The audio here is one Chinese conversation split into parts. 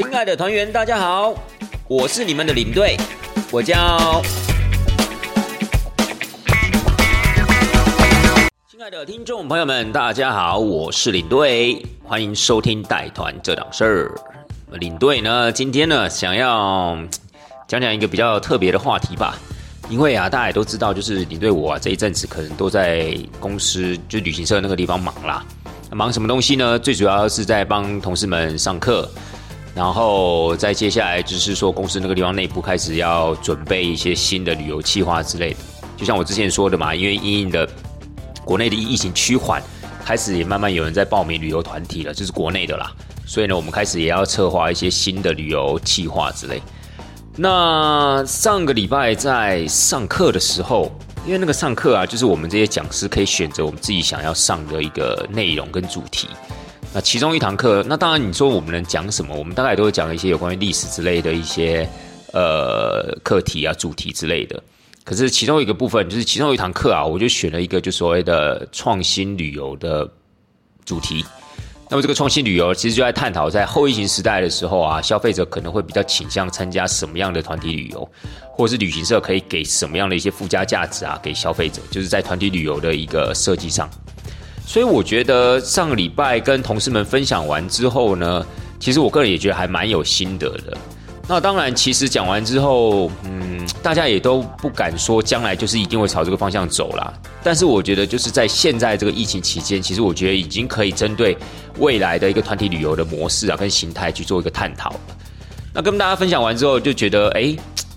亲爱的团员，大家好，我是你们的领队，我叫。亲爱的听众朋友们，大家好，我是领队，欢迎收听带团这档事儿。领队呢，今天呢，想要讲讲一个比较特别的话题吧。因为啊，大家也都知道，就是领队我啊这一阵子可能都在公司，就旅行社那个地方忙啦。忙什么东西呢？最主要是在帮同事们上课，然后再接下来就是说公司那个地方内部开始要准备一些新的旅游计划之类的。就像我之前说的嘛，因为因应的国内的疫情趋缓，开始也慢慢有人在报名旅游团体了，就是国内的啦。所以呢，我们开始也要策划一些新的旅游计划之类。那上个礼拜在上课的时候，因为那个上课啊，就是我们这些讲师可以选择我们自己想要上的一个内容跟主题。那其中一堂课，那当然你说我们能讲什么？我们大概都会讲一些有关于历史之类的一些呃课题啊、主题之类的。可是其中一个部分，就是其中一堂课啊，我就选了一个就所谓的创新旅游的主题。那么这个创新旅游其实就在探讨，在后疫情时代的时候啊，消费者可能会比较倾向参加什么样的团体旅游，或者是旅行社可以给什么样的一些附加价值啊，给消费者，就是在团体旅游的一个设计上。所以我觉得上个礼拜跟同事们分享完之后呢，其实我个人也觉得还蛮有心得的。那当然，其实讲完之后，嗯，大家也都不敢说将来就是一定会朝这个方向走啦。但是我觉得，就是在现在这个疫情期间，其实我觉得已经可以针对未来的一个团体旅游的模式啊，跟形态去做一个探讨了。那跟大家分享完之后，就觉得，哎，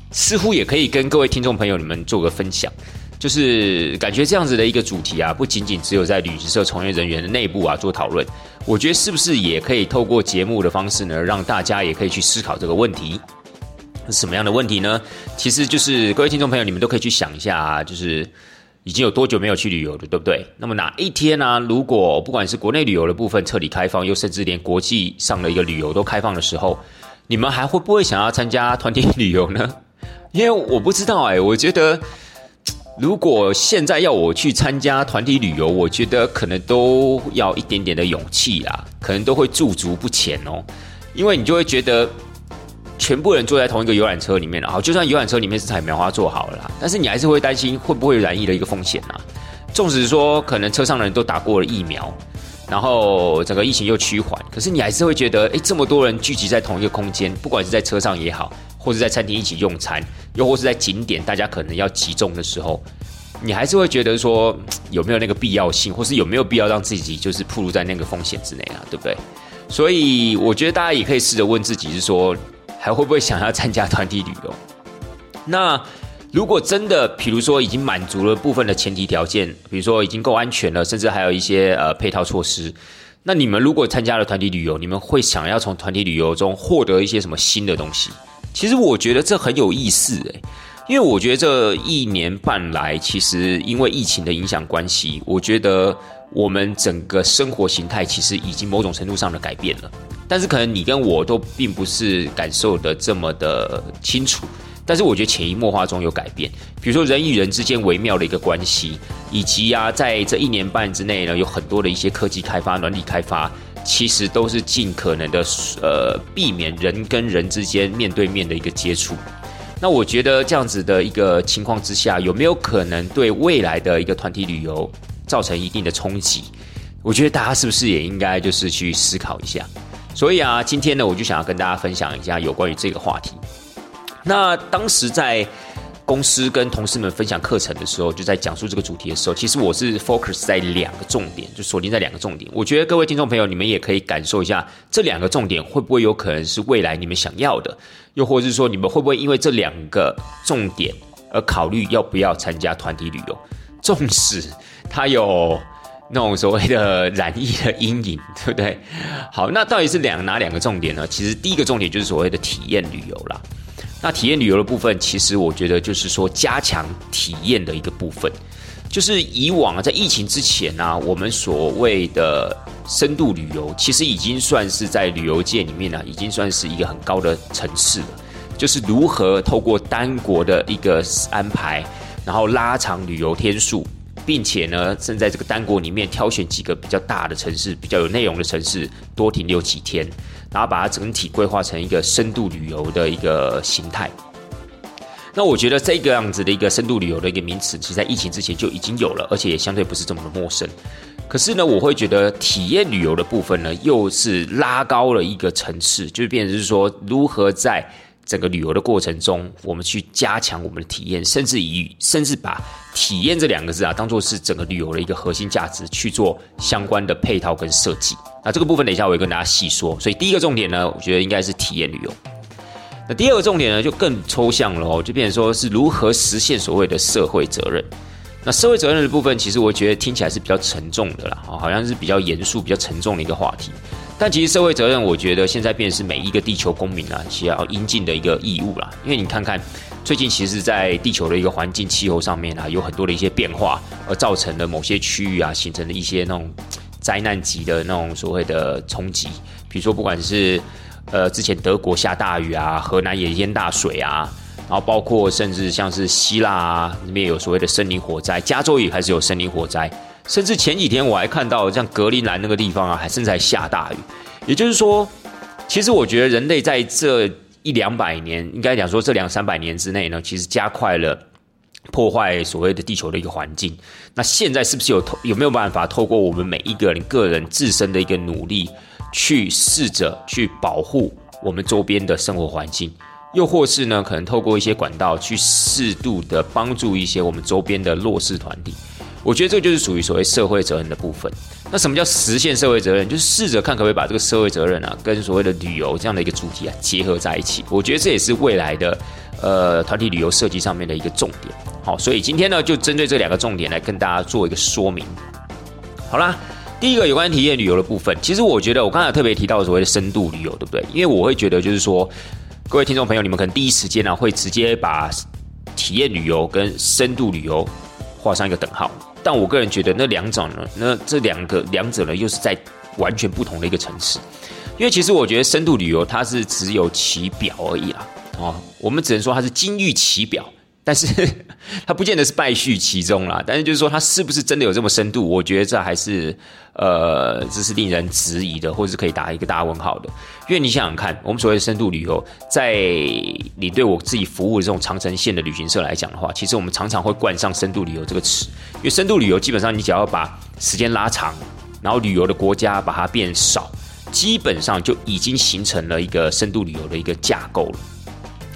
似乎也可以跟各位听众朋友你们做个分享。就是感觉这样子的一个主题啊，不仅仅只有在旅行社从业人员的内部啊做讨论，我觉得是不是也可以透过节目的方式呢，让大家也可以去思考这个问题？是什么样的问题呢？其实就是各位听众朋友，你们都可以去想一下啊，就是已经有多久没有去旅游了，对不对？那么哪一天呢？如果不管是国内旅游的部分彻底开放，又甚至连国际上的一个旅游都开放的时候，你们还会不会想要参加团体旅游呢？因为我不知道哎，我觉得。如果现在要我去参加团体旅游，我觉得可能都要一点点的勇气啦，可能都会驻足不前哦。因为你就会觉得，全部人坐在同一个游览车里面了，好，就算游览车里面是采棉花做好了，但是你还是会担心会不会染疫的一个风险啊。纵使说可能车上的人都打过了疫苗，然后整个疫情又趋缓，可是你还是会觉得，哎，这么多人聚集在同一个空间，不管是在车上也好。或者在餐厅一起用餐，又或是在景点，大家可能要集中的时候，你还是会觉得说有没有那个必要性，或是有没有必要让自己就是暴露在那个风险之内啊？对不对？所以我觉得大家也可以试着问自己，是说还会不会想要参加团体旅游？那如果真的，比如说已经满足了部分的前提条件，比如说已经够安全了，甚至还有一些呃配套措施，那你们如果参加了团体旅游，你们会想要从团体旅游中获得一些什么新的东西？其实我觉得这很有意思诶，因为我觉得这一年半来，其实因为疫情的影响关系，我觉得我们整个生活形态其实已经某种程度上的改变了。但是可能你跟我都并不是感受的这么的清楚，但是我觉得潜移默化中有改变。比如说人与人之间微妙的一个关系，以及啊，在这一年半之内呢，有很多的一些科技开发、软体开发。其实都是尽可能的，呃，避免人跟人之间面对面的一个接触。那我觉得这样子的一个情况之下，有没有可能对未来的一个团体旅游造成一定的冲击？我觉得大家是不是也应该就是去思考一下？所以啊，今天呢，我就想要跟大家分享一下有关于这个话题。那当时在。公司跟同事们分享课程的时候，就在讲述这个主题的时候，其实我是 focus 在两个重点，就锁定在两个重点。我觉得各位听众朋友，你们也可以感受一下这两个重点会不会有可能是未来你们想要的，又或者是说你们会不会因为这两个重点而考虑要不要参加团体旅游？纵使它有那种所谓的染疫的阴影，对不对？好，那到底是两哪两个重点呢？其实第一个重点就是所谓的体验旅游啦。那体验旅游的部分，其实我觉得就是说加强体验的一个部分，就是以往，在疫情之前呢，我们所谓的深度旅游，其实已经算是在旅游界里面呢，已经算是一个很高的层次了。就是如何透过单国的一个安排，然后拉长旅游天数，并且呢，正在这个单国里面挑选几个比较大的城市、比较有内容的城市，多停留几天。然后把它整体规划成一个深度旅游的一个形态。那我觉得这个样子的一个深度旅游的一个名词，其实在疫情之前就已经有了，而且也相对不是这么的陌生。可是呢，我会觉得体验旅游的部分呢，又是拉高了一个层次，就是变成是说，如何在整个旅游的过程中，我们去加强我们的体验，甚至以甚至把体验这两个字啊，当做是整个旅游的一个核心价值去做相关的配套跟设计。那这个部分等一下我会跟大家细说。所以第一个重点呢，我觉得应该是体验旅游。那第二个重点呢，就更抽象了哦，就变成说是如何实现所谓的社会责任。那社会责任的部分，其实我觉得听起来是比较沉重的啦，好像是比较严肃、比较沉重的一个话题。但其实社会责任，我觉得现在变是每一个地球公民啊，需要应尽的一个义务啦。因为你看看，最近其实，在地球的一个环境气候上面啊，有很多的一些变化，而造成的某些区域啊，形成的一些那种灾难级的那种所谓的冲击。比如说，不管是呃，之前德国下大雨啊，河南也淹大水啊，然后包括甚至像是希腊啊，那边有所谓的森林火灾，加州也还是有森林火灾，甚至前几天我还看到像格陵兰那个地方啊，还正在下大雨。也就是说，其实我觉得人类在这一两百年，应该讲说这两三百年之内呢，其实加快了破坏所谓的地球的一个环境。那现在是不是有透有没有办法透过我们每一个人个人自身的一个努力？去试着去保护我们周边的生活环境，又或是呢，可能透过一些管道去适度的帮助一些我们周边的弱势团体。我觉得这就是属于所谓社会责任的部分。那什么叫实现社会责任？就是试着看可不可以把这个社会责任啊，跟所谓的旅游这样的一个主题啊结合在一起。我觉得这也是未来的呃团体旅游设计上面的一个重点。好，所以今天呢，就针对这两个重点来跟大家做一个说明。好啦。第一个有关体验旅游的部分，其实我觉得我刚才特别提到所谓的深度旅游，对不对？因为我会觉得就是说，各位听众朋友，你们可能第一时间呢会直接把体验旅游跟深度旅游画上一个等号，但我个人觉得那两种呢，那这两个两者呢又是在完全不同的一个层次。因为其实我觉得深度旅游它是只有其表而已啦，哦，我们只能说它是金玉其表。但是 它不见得是败絮其中啦，但是就是说它是不是真的有这么深度？我觉得这还是呃，这是令人质疑的，或者是可以打一个大问号的。因为你想想看，我们所谓的深度旅游，在你对我自己服务的这种长城线的旅行社来讲的话，其实我们常常会冠上深度旅游这个词。因为深度旅游基本上你只要把时间拉长，然后旅游的国家把它变少，基本上就已经形成了一个深度旅游的一个架构了。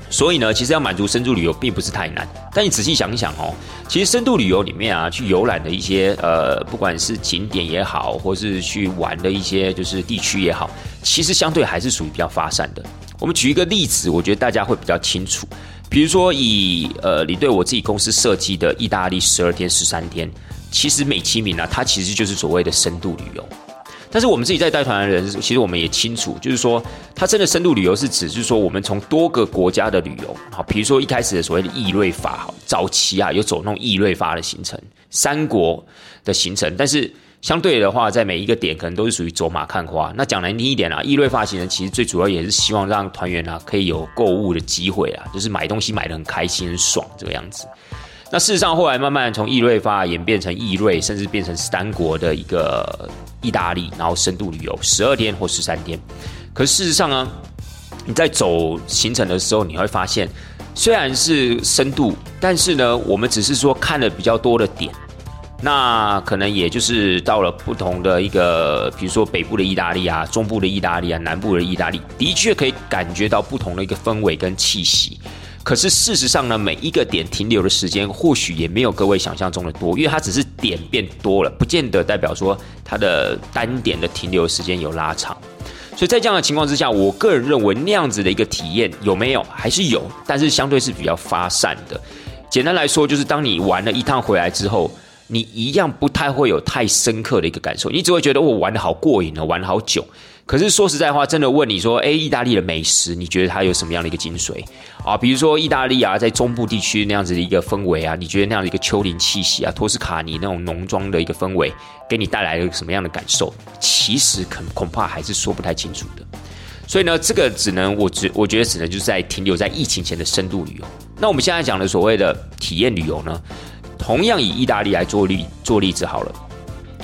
所以呢，其实要满足深度旅游并不是太难。但你仔细想一想哦，其实深度旅游里面啊，去游览的一些呃，不管是景点也好，或是去玩的一些就是地区也好，其实相对还是属于比较发散的。我们举一个例子，我觉得大家会比较清楚。比如说以呃，你对我自己公司设计的意大利十二天十三天，其实美其名啊，它其实就是所谓的深度旅游。但是我们自己在带团的人，其实我们也清楚，就是说，它真的深度旅游是指，就是说，我们从多个国家的旅游，好，比如说一开始的所谓的易瑞法，早期啊有走那种易瑞法的行程，三国的行程，但是相对的话，在每一个点可能都是属于走马看花。那讲难听一点啊，易瑞法行程其实最主要也是希望让团员啊可以有购物的机会啊，就是买东西买的很开心、很爽这个样子。那事实上，后来慢慢从易瑞发演变成易瑞，甚至变成三国的一个意大利，然后深度旅游十二天或十三天。可事实上呢，你在走行程的时候，你会发现，虽然是深度，但是呢，我们只是说看了比较多的点，那可能也就是到了不同的一个，比如说北部的意大利啊，中部的意大利啊，南部的意大利，的确可以感觉到不同的一个氛围跟气息。可是事实上呢，每一个点停留的时间或许也没有各位想象中的多，因为它只是点变多了，不见得代表说它的单点的停留时间有拉长。所以在这样的情况之下，我个人认为那样子的一个体验有没有还是有，但是相对是比较发散的。简单来说，就是当你玩了一趟回来之后，你一样不太会有太深刻的一个感受，你只会觉得我玩的好过瘾了，玩了好久。可是说实在话，真的问你说，哎，意大利的美食，你觉得它有什么样的一个精髓啊？比如说意大利啊，在中部地区那样子的一个氛围啊，你觉得那样的一个丘陵气息啊，托斯卡尼那种浓妆的一个氛围，给你带来了什么样的感受？其实恐恐怕还是说不太清楚的。所以呢，这个只能我只我觉得只能就是在停留在疫情前的深度旅游。那我们现在讲的所谓的体验旅游呢，同样以意大利来做例做例子好了。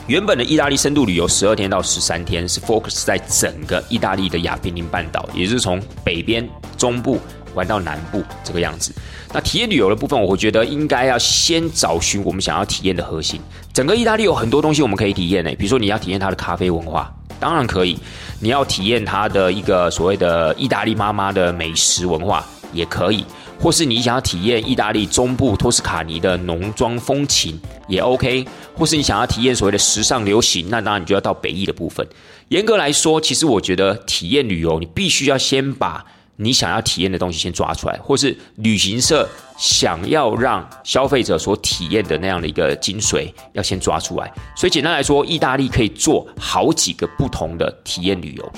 原本的意大利深度旅游十二天到十三天是 focus 在整个意大利的亚平宁半岛，也就是从北边、中部玩到南部这个样子。那体验旅游的部分，我觉得应该要先找寻我们想要体验的核心。整个意大利有很多东西我们可以体验呢，比如说你要体验它的咖啡文化，当然可以；你要体验它的一个所谓的意大利妈妈的美食文化，也可以。或是你想要体验意大利中部托斯卡尼的农庄风情也 OK，或是你想要体验所谓的时尚流行，那当然你就要到北翼的部分。严格来说，其实我觉得体验旅游，你必须要先把你想要体验的东西先抓出来，或是旅行社想要让消费者所体验的那样的一个精髓要先抓出来。所以简单来说，意大利可以做好几个不同的体验旅游。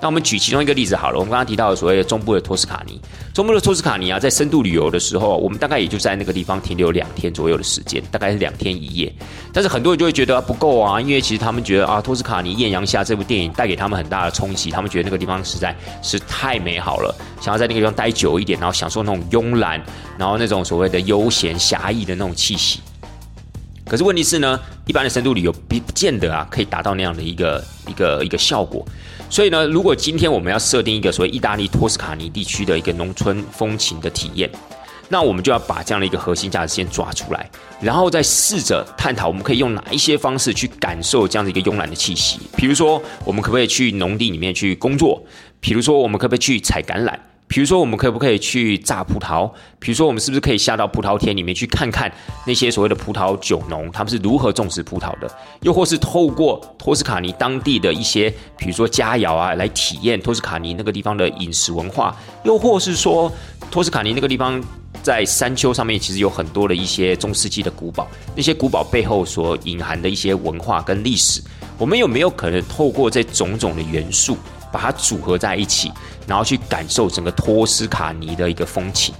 那我们举其中一个例子好了，我们刚刚提到的所谓的中部的托斯卡尼，中部的托斯卡尼啊，在深度旅游的时候，我们大概也就在那个地方停留两天左右的时间，大概是两天一夜。但是很多人就会觉得不够啊，因为其实他们觉得啊，托斯卡尼艳阳下这部电影带给他们很大的冲击，他们觉得那个地方实在是太美好了，想要在那个地方待久一点，然后享受那种慵懒，然后那种所谓的悠闲侠义的那种气息。可是问题是呢，一般的深度旅游不不见得啊，可以达到那样的一个一个一个效果。所以呢，如果今天我们要设定一个所谓意大利托斯卡尼地区的一个农村风情的体验，那我们就要把这样的一个核心价值先抓出来，然后再试着探讨我们可以用哪一些方式去感受这样的一个慵懒的气息。比如说，我们可不可以去农地里面去工作？比如说，我们可不可以去采橄榄？比如说，我们可不可以去榨葡萄？比如说，我们是不是可以下到葡萄田里面去看看那些所谓的葡萄酒农，他们是如何种植葡萄的？又或是透过托斯卡尼当地的一些，比如说佳肴啊，来体验托斯卡尼那个地方的饮食文化？又或是说，托斯卡尼那个地方在山丘上面其实有很多的一些中世纪的古堡，那些古堡背后所隐含的一些文化跟历史，我们有没有可能透过这种种的元素，把它组合在一起？然后去感受整个托斯卡尼的一个风情，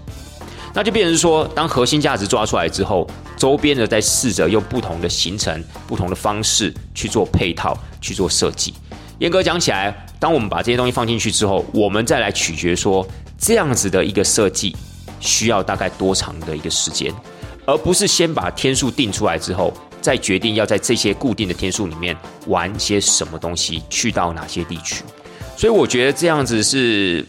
那就变成说，当核心价值抓出来之后，周边的在试着用不同的行程、不同的方式去做配套、去做设计。严格讲起来，当我们把这些东西放进去之后，我们再来取决说，这样子的一个设计需要大概多长的一个时间，而不是先把天数定出来之后，再决定要在这些固定的天数里面玩些什么东西，去到哪些地区。所以我觉得这样子是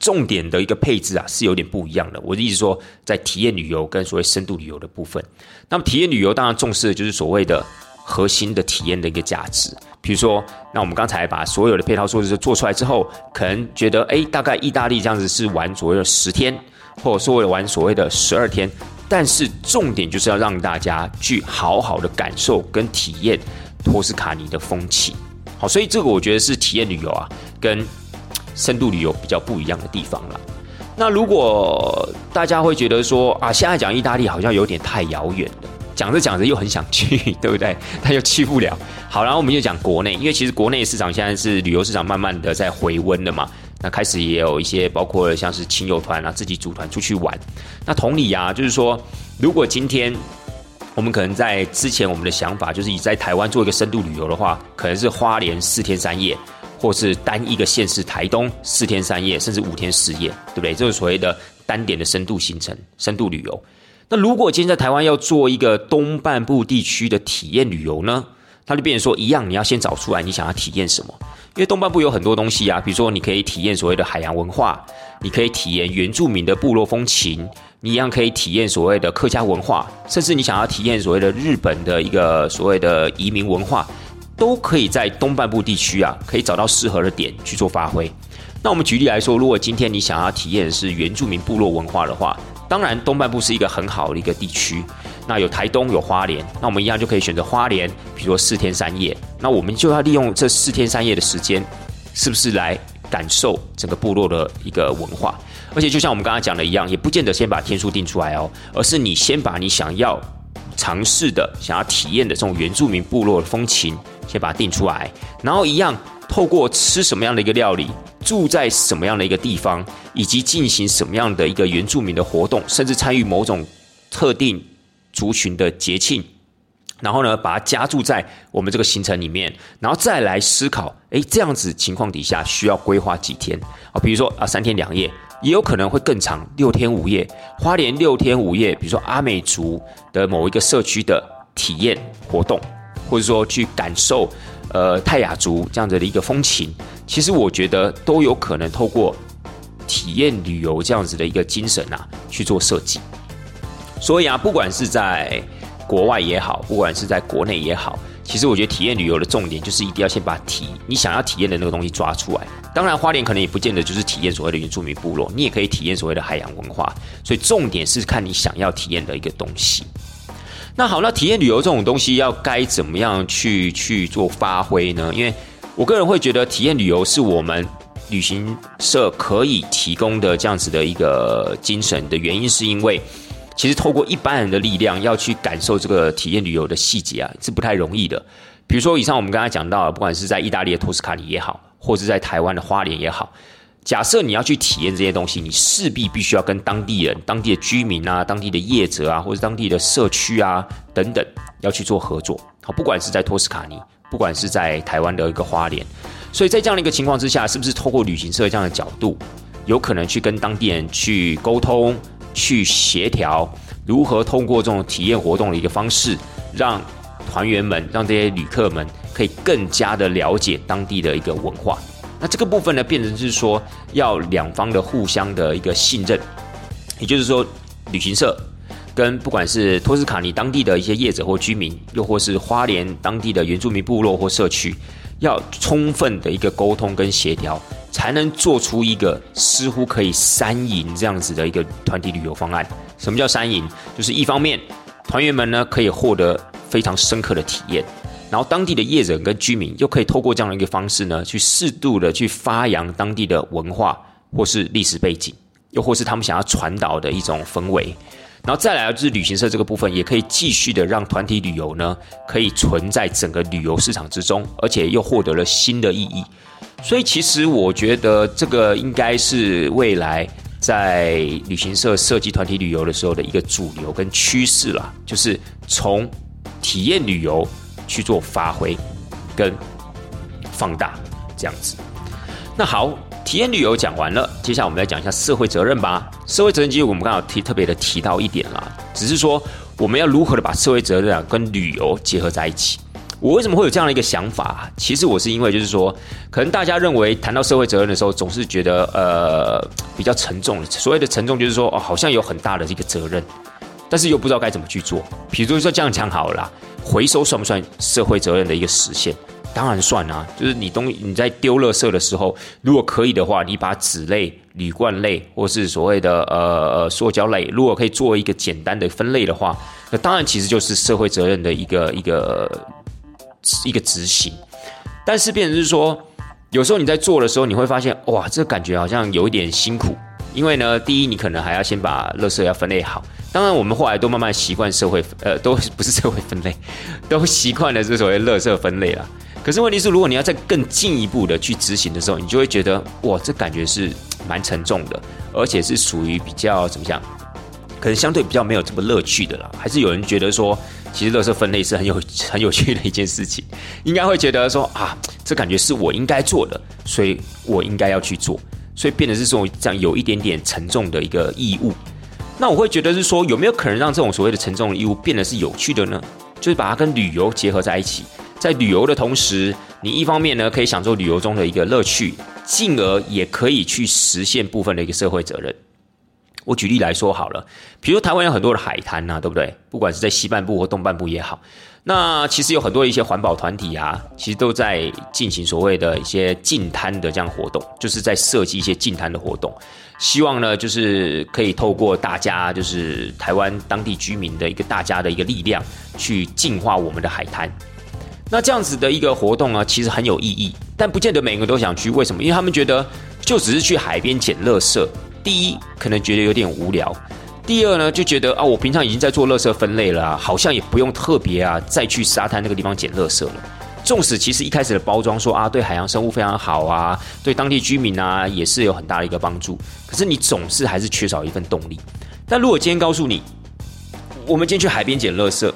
重点的一个配置啊，是有点不一样的。我的意思说，在体验旅游跟所谓深度旅游的部分，那么体验旅游当然重视的就是所谓的核心的体验的一个价值。比如说，那我们刚才把所有的配套措施做出来之后，可能觉得哎，大概意大利这样子是玩所谓的十天，或者说玩所谓的十二天，但是重点就是要让大家去好好的感受跟体验托斯卡尼的风情。好，所以这个我觉得是体验旅游啊，跟深度旅游比较不一样的地方了。那如果大家会觉得说啊，现在讲意大利好像有点太遥远了，讲着讲着又很想去，对不对？但又去不了。好，然后我们就讲国内，因为其实国内市场现在是旅游市场慢慢的在回温了嘛。那开始也有一些包括像是亲友团啊，自己组团出去玩。那同理啊，就是说，如果今天。我们可能在之前，我们的想法就是以在台湾做一个深度旅游的话，可能是花莲四天三夜，或是单一个县市台东四天三夜，甚至五天四夜，对不对？这是所谓的单点的深度行程、深度旅游。那如果今天在台湾要做一个东半部地区的体验旅游呢？它就变成说，一样你要先找出来你想要体验什么，因为东半部有很多东西啊，比如说你可以体验所谓的海洋文化，你可以体验原住民的部落风情。你一样可以体验所谓的客家文化，甚至你想要体验所谓的日本的一个所谓的移民文化，都可以在东半部地区啊，可以找到适合的点去做发挥。那我们举例来说，如果今天你想要体验的是原住民部落文化的话，当然东半部是一个很好的一个地区。那有台东有花莲，那我们一样就可以选择花莲，比如说四天三夜。那我们就要利用这四天三夜的时间，是不是来感受整个部落的一个文化？而且就像我们刚刚讲的一样，也不见得先把天数定出来哦，而是你先把你想要尝试的、想要体验的这种原住民部落的风情，先把它定出来，然后一样透过吃什么样的一个料理，住在什么样的一个地方，以及进行什么样的一个原住民的活动，甚至参与某种特定族群的节庆。然后呢，把它加注在我们这个行程里面，然后再来思考，哎，这样子情况底下需要规划几天啊？比如说啊，三天两夜，也有可能会更长，六天五夜。花莲六天五夜，比如说阿美族的某一个社区的体验活动，或者说去感受呃泰雅族这样子的一个风情，其实我觉得都有可能透过体验旅游这样子的一个精神啊去做设计。所以啊，不管是在国外也好，不管是在国内也好，其实我觉得体验旅游的重点就是一定要先把体你想要体验的那个东西抓出来。当然，花莲可能也不见得就是体验所谓的原住民部落，你也可以体验所谓的海洋文化。所以重点是看你想要体验的一个东西。那好，那体验旅游这种东西要该怎么样去去做发挥呢？因为我个人会觉得，体验旅游是我们旅行社可以提供的这样子的一个精神的原因，是因为其实透过一般人的力量要去感受这个体验旅游的细节啊，是不太容易的。比如说，以上我们刚才讲到，不管是在意大利的托斯卡尼也好，或者在台湾的花莲也好。假设你要去体验这些东西，你势必必须要跟当地人、当地的居民啊、当地的业者啊，或者当地的社区啊等等，要去做合作。好，不管是在托斯卡尼，不管是在台湾的一个花莲，所以在这样的一个情况之下，是不是透过旅行社这样的角度，有可能去跟当地人去沟通、去协调，如何通过这种体验活动的一个方式，让团员们、让这些旅客们可以更加的了解当地的一个文化。那这个部分呢，变成是说要两方的互相的一个信任，也就是说，旅行社跟不管是托斯卡尼当地的一些业者或居民，又或是花莲当地的原住民部落或社区，要充分的一个沟通跟协调，才能做出一个似乎可以三赢这样子的一个团体旅游方案。什么叫三赢？就是一方面，团员们呢可以获得非常深刻的体验。然后当地的业者跟居民又可以透过这样的一个方式呢，去适度的去发扬当地的文化或是历史背景，又或是他们想要传导的一种氛围。然后再来就是旅行社这个部分，也可以继续的让团体旅游呢，可以存在整个旅游市场之中，而且又获得了新的意义。所以其实我觉得这个应该是未来在旅行社设计团体旅游的时候的一个主流跟趋势了，就是从体验旅游。去做发挥跟放大这样子。那好，体验旅游讲完了，接下来我们来讲一下社会责任吧。社会责任其实我们刚好提特别的提到一点啦，只是说我们要如何的把社会责任啊跟旅游结合在一起。我为什么会有这样的一个想法？其实我是因为就是说，可能大家认为谈到社会责任的时候，总是觉得呃比较沉重。所谓的沉重，就是说哦，好像有很大的这个责任，但是又不知道该怎么去做。比如说这样讲好了。回收算不算社会责任的一个实现？当然算啊！就是你东你在丢垃圾的时候，如果可以的话，你把纸类、铝罐类，或是所谓的呃呃塑胶类，如果可以做一个简单的分类的话，那当然其实就是社会责任的一个一个一个执行。但是变成是说，有时候你在做的时候，你会发现哇，这感觉好像有一点辛苦。因为呢，第一，你可能还要先把垃圾要分类好。当然，我们后来都慢慢习惯社会，呃，都不是社会分类，都习惯了这所谓垃圾分类了。可是问题是，如果你要再更进一步的去执行的时候，你就会觉得，哇，这感觉是蛮沉重的，而且是属于比较怎么讲，可能相对比较没有这么乐趣的啦。还是有人觉得说，其实垃圾分类是很有很有趣的一件事情，应该会觉得说，啊，这感觉是我应该做的，所以我应该要去做。所以变得是这种这样有一点点沉重的一个义务，那我会觉得是说有没有可能让这种所谓的沉重的义务变得是有趣的呢？就是把它跟旅游结合在一起，在旅游的同时，你一方面呢可以享受旅游中的一个乐趣，进而也可以去实现部分的一个社会责任。我举例来说好了，比如台湾有很多的海滩呐，对不对？不管是在西半部或东半部也好。那其实有很多一些环保团体啊，其实都在进行所谓的一些净滩的这样活动，就是在设计一些净滩的活动，希望呢就是可以透过大家就是台湾当地居民的一个大家的一个力量，去净化我们的海滩。那这样子的一个活动呢，其实很有意义，但不见得每个人都想去。为什么？因为他们觉得就只是去海边捡垃圾，第一可能觉得有点无聊。第二呢，就觉得啊，我平常已经在做垃圾分类了，好像也不用特别啊，再去沙滩那个地方捡垃圾了。纵使其实一开始的包装说啊，对海洋生物非常好啊，对当地居民啊也是有很大的一个帮助，可是你总是还是缺少一份动力。但如果今天告诉你，我们今天去海边捡垃圾，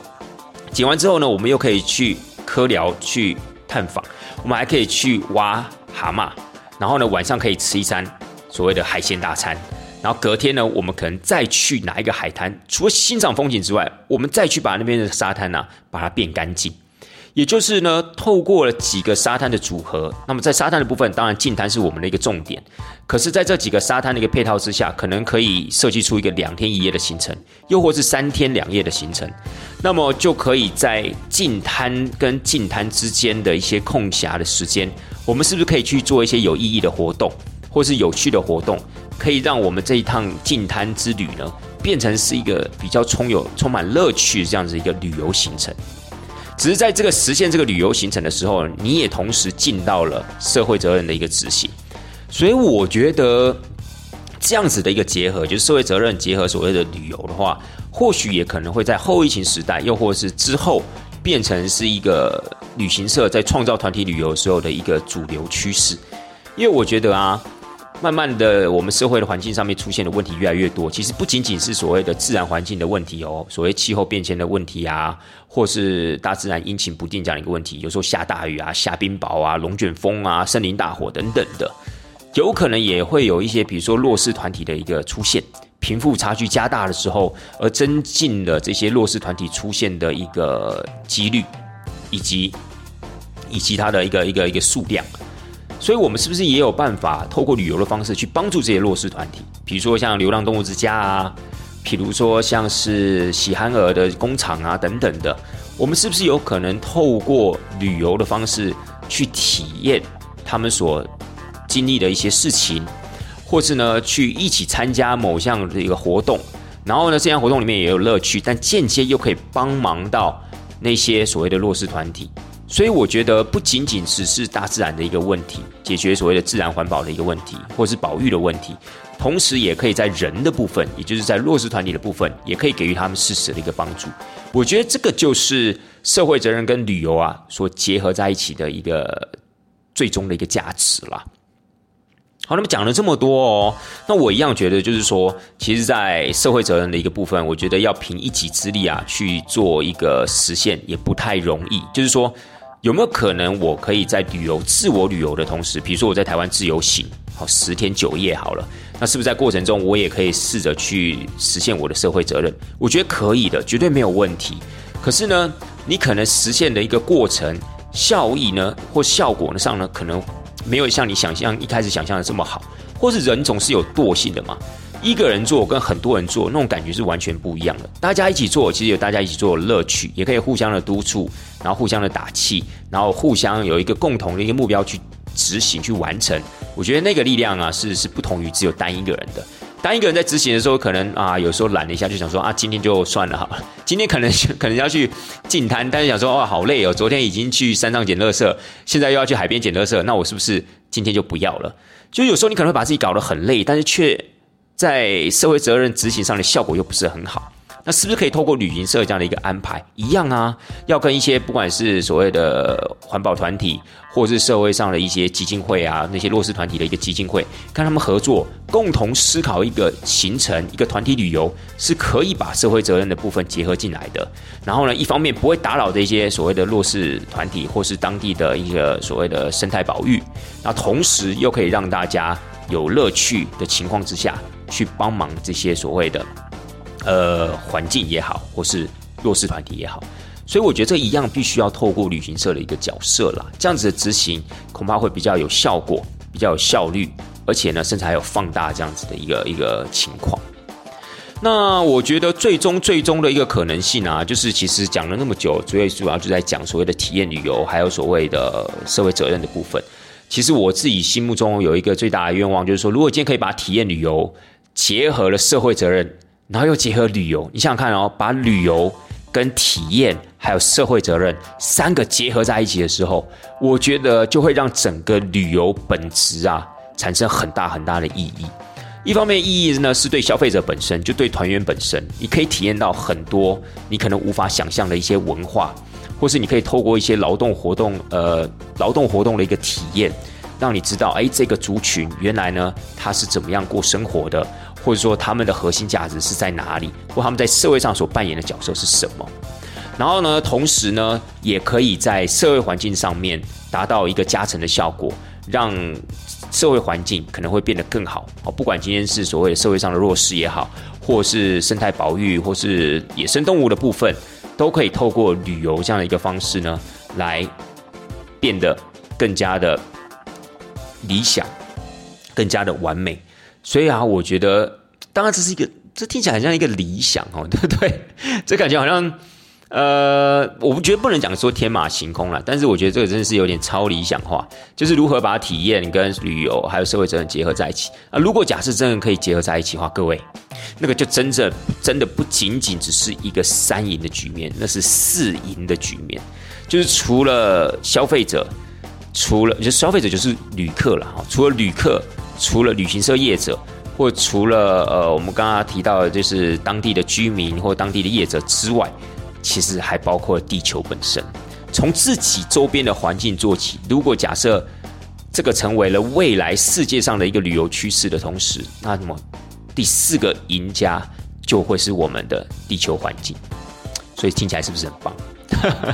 捡完之后呢，我们又可以去科聊去探访，我们还可以去挖蛤蟆，然后呢晚上可以吃一餐所谓的海鲜大餐。然后隔天呢，我们可能再去哪一个海滩，除了欣赏风景之外，我们再去把那边的沙滩呢，把它变干净。也就是呢，透过了几个沙滩的组合，那么在沙滩的部分，当然近滩是我们的一个重点。可是，在这几个沙滩的一个配套之下，可能可以设计出一个两天一夜的行程，又或是三天两夜的行程。那么，就可以在进滩跟进滩之间的一些空暇的时间，我们是不是可以去做一些有意义的活动，或是有趣的活动，可以让我们这一趟进滩之旅呢，变成是一个比较充有、充满乐趣这样子一个旅游行程。只是在这个实现这个旅游行程的时候，你也同时尽到了社会责任的一个执行，所以我觉得这样子的一个结合，就是社会责任结合所谓的旅游的话，或许也可能会在后疫情时代，又或是之后，变成是一个旅行社在创造团体旅游时候的一个主流趋势，因为我觉得啊。慢慢的，我们社会的环境上面出现的问题越来越多。其实不仅仅是所谓的自然环境的问题哦，所谓气候变迁的问题啊，或是大自然阴晴不定这样一个问题。有时候下大雨啊，下冰雹啊，龙卷风啊，森林大火等等的，有可能也会有一些，比如说弱势团体的一个出现，贫富差距加大的时候，而增进了这些弱势团体出现的一个几率，以及以及它的一个一个一个数量。所以，我们是不是也有办法透过旅游的方式去帮助这些弱势团体？比如说像流浪动物之家啊，譬如说像是喜憨儿的工厂啊等等的，我们是不是有可能透过旅游的方式去体验他们所经历的一些事情，或是呢去一起参加某项的一个活动，然后呢这项活动里面也有乐趣，但间接又可以帮忙到那些所谓的弱势团体？所以我觉得不仅仅只是大自然的一个问题，解决所谓的自然环保的一个问题，或是保育的问题，同时也可以在人的部分，也就是在弱势团体的部分，也可以给予他们适时的一个帮助。我觉得这个就是社会责任跟旅游啊所结合在一起的一个最终的一个价值了。好，那么讲了这么多哦，那我一样觉得就是说，其实，在社会责任的一个部分，我觉得要凭一己之力啊去做一个实现，也不太容易。就是说。有没有可能，我可以在旅游、自我旅游的同时，比如说我在台湾自由行，好十天九夜好了，那是不是在过程中我也可以试着去实现我的社会责任？我觉得可以的，绝对没有问题。可是呢，你可能实现的一个过程效益呢，或效果上呢，可能没有像你想象一开始想象的这么好，或是人总是有惰性的嘛。一个人做跟很多人做那种感觉是完全不一样的。大家一起做，其实有大家一起做的乐趣，也可以互相的督促，然后互相的打气，然后互相有一个共同的一个目标去执行、去完成。我觉得那个力量啊，是是不同于只有单一个人的。当一个人在执行的时候，可能啊，有时候懒了一下，就想说啊，今天就算了哈。今天可能可能要去进摊，但是想说哇，好累哦，昨天已经去山上捡垃圾，现在又要去海边捡垃圾，那我是不是今天就不要了？就有时候你可能会把自己搞得很累，但是却。在社会责任执行上的效果又不是很好，那是不是可以透过旅行社这样的一个安排一样啊？要跟一些不管是所谓的环保团体，或是社会上的一些基金会啊，那些弱势团体的一个基金会，跟他们合作，共同思考一个行程，一个团体旅游，是可以把社会责任的部分结合进来的。然后呢，一方面不会打扰这些所谓的弱势团体，或是当地的一个所谓的生态保育，那同时又可以让大家有乐趣的情况之下。去帮忙这些所谓的呃环境也好，或是弱势团体也好，所以我觉得这一样必须要透过旅行社的一个角色啦，这样子的执行恐怕会比较有效果，比较有效率，而且呢，甚至还有放大这样子的一个一个情况。那我觉得最终最终的一个可能性啊，就是其实讲了那么久，主要主要就在讲所谓的体验旅游，还有所谓的社会责任的部分。其实我自己心目中有一个最大的愿望，就是说，如果今天可以把体验旅游。结合了社会责任，然后又结合旅游，你想想看哦，把旅游跟体验还有社会责任三个结合在一起的时候，我觉得就会让整个旅游本质啊产生很大很大的意义。一方面意义呢是对消费者本身，就对团员本身，你可以体验到很多你可能无法想象的一些文化，或是你可以透过一些劳动活动，呃，劳动活动的一个体验，让你知道，哎，这个族群原来呢，他是怎么样过生活的。或者说他们的核心价值是在哪里，或他们在社会上所扮演的角色是什么？然后呢，同时呢，也可以在社会环境上面达到一个加成的效果，让社会环境可能会变得更好。哦，不管今天是所谓的社会上的弱势也好，或是生态保育，或是野生动物的部分，都可以透过旅游这样的一个方式呢，来变得更加的理想，更加的完美。所以啊，我觉得，当然这是一个，这听起来很像一个理想哦，对不对？这感觉好像。呃，我们觉得不能讲说天马行空了，但是我觉得这个真的是有点超理想化，就是如何把体验跟旅游还有社会责任结合在一起啊。如果假设真的可以结合在一起的话，各位，那个就真正真的不仅仅只是一个三赢的局面，那是四赢的局面。就是除了消费者，除了就消费者就是旅客了哈，除了旅客，除了旅行社业者，或除了呃我们刚刚提到的就是当地的居民或当地的业者之外。其实还包括地球本身，从自己周边的环境做起。如果假设这个成为了未来世界上的一个旅游趋势的同时，那么第四个赢家就会是我们的地球环境。所以听起来是不是很棒？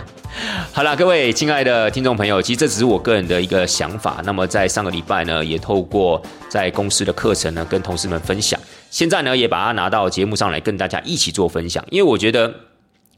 好了，各位亲爱的听众朋友，其实这只是我个人的一个想法。那么在上个礼拜呢，也透过在公司的课程呢，跟同事们分享。现在呢，也把它拿到节目上来跟大家一起做分享，因为我觉得。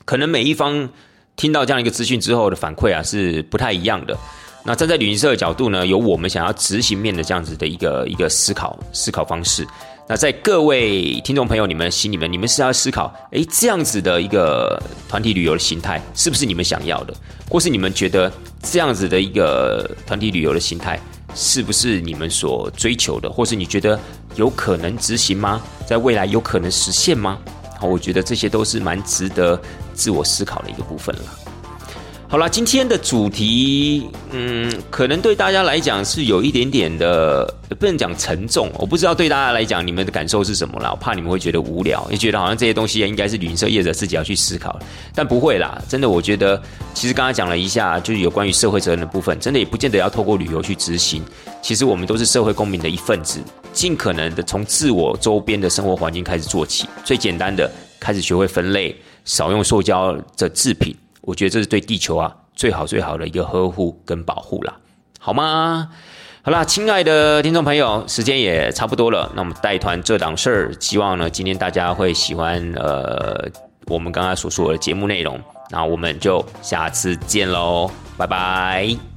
可能每一方听到这样一个资讯之后的反馈啊是不太一样的。那站在旅行社的角度呢，有我们想要执行面的这样子的一个一个思考思考方式。那在各位听众朋友你们心里面，你们是要思考，诶，这样子的一个团体旅游的形态是不是你们想要的？或是你们觉得这样子的一个团体旅游的形态是不是你们所追求的？或是你觉得有可能执行吗？在未来有可能实现吗？好，我觉得这些都是蛮值得自我思考的一个部分了。好了，今天的主题，嗯，可能对大家来讲是有一点点的，不能讲沉重。我不知道对大家来讲，你们的感受是什么啦？我怕你们会觉得无聊，也觉得好像这些东西应该是旅行社业者自己要去思考。但不会啦，真的，我觉得其实刚刚讲了一下，就是有关于社会责任的部分，真的也不见得要透过旅游去执行。其实我们都是社会公民的一份子，尽可能的从自我周边的生活环境开始做起。最简单的，开始学会分类，少用塑胶的制品。我觉得这是对地球啊最好最好的一个呵护跟保护啦，好吗？好啦，亲爱的听众朋友，时间也差不多了，那我们带团这档事儿，希望呢今天大家会喜欢呃我们刚刚所说的节目内容，那我们就下次见喽，拜拜。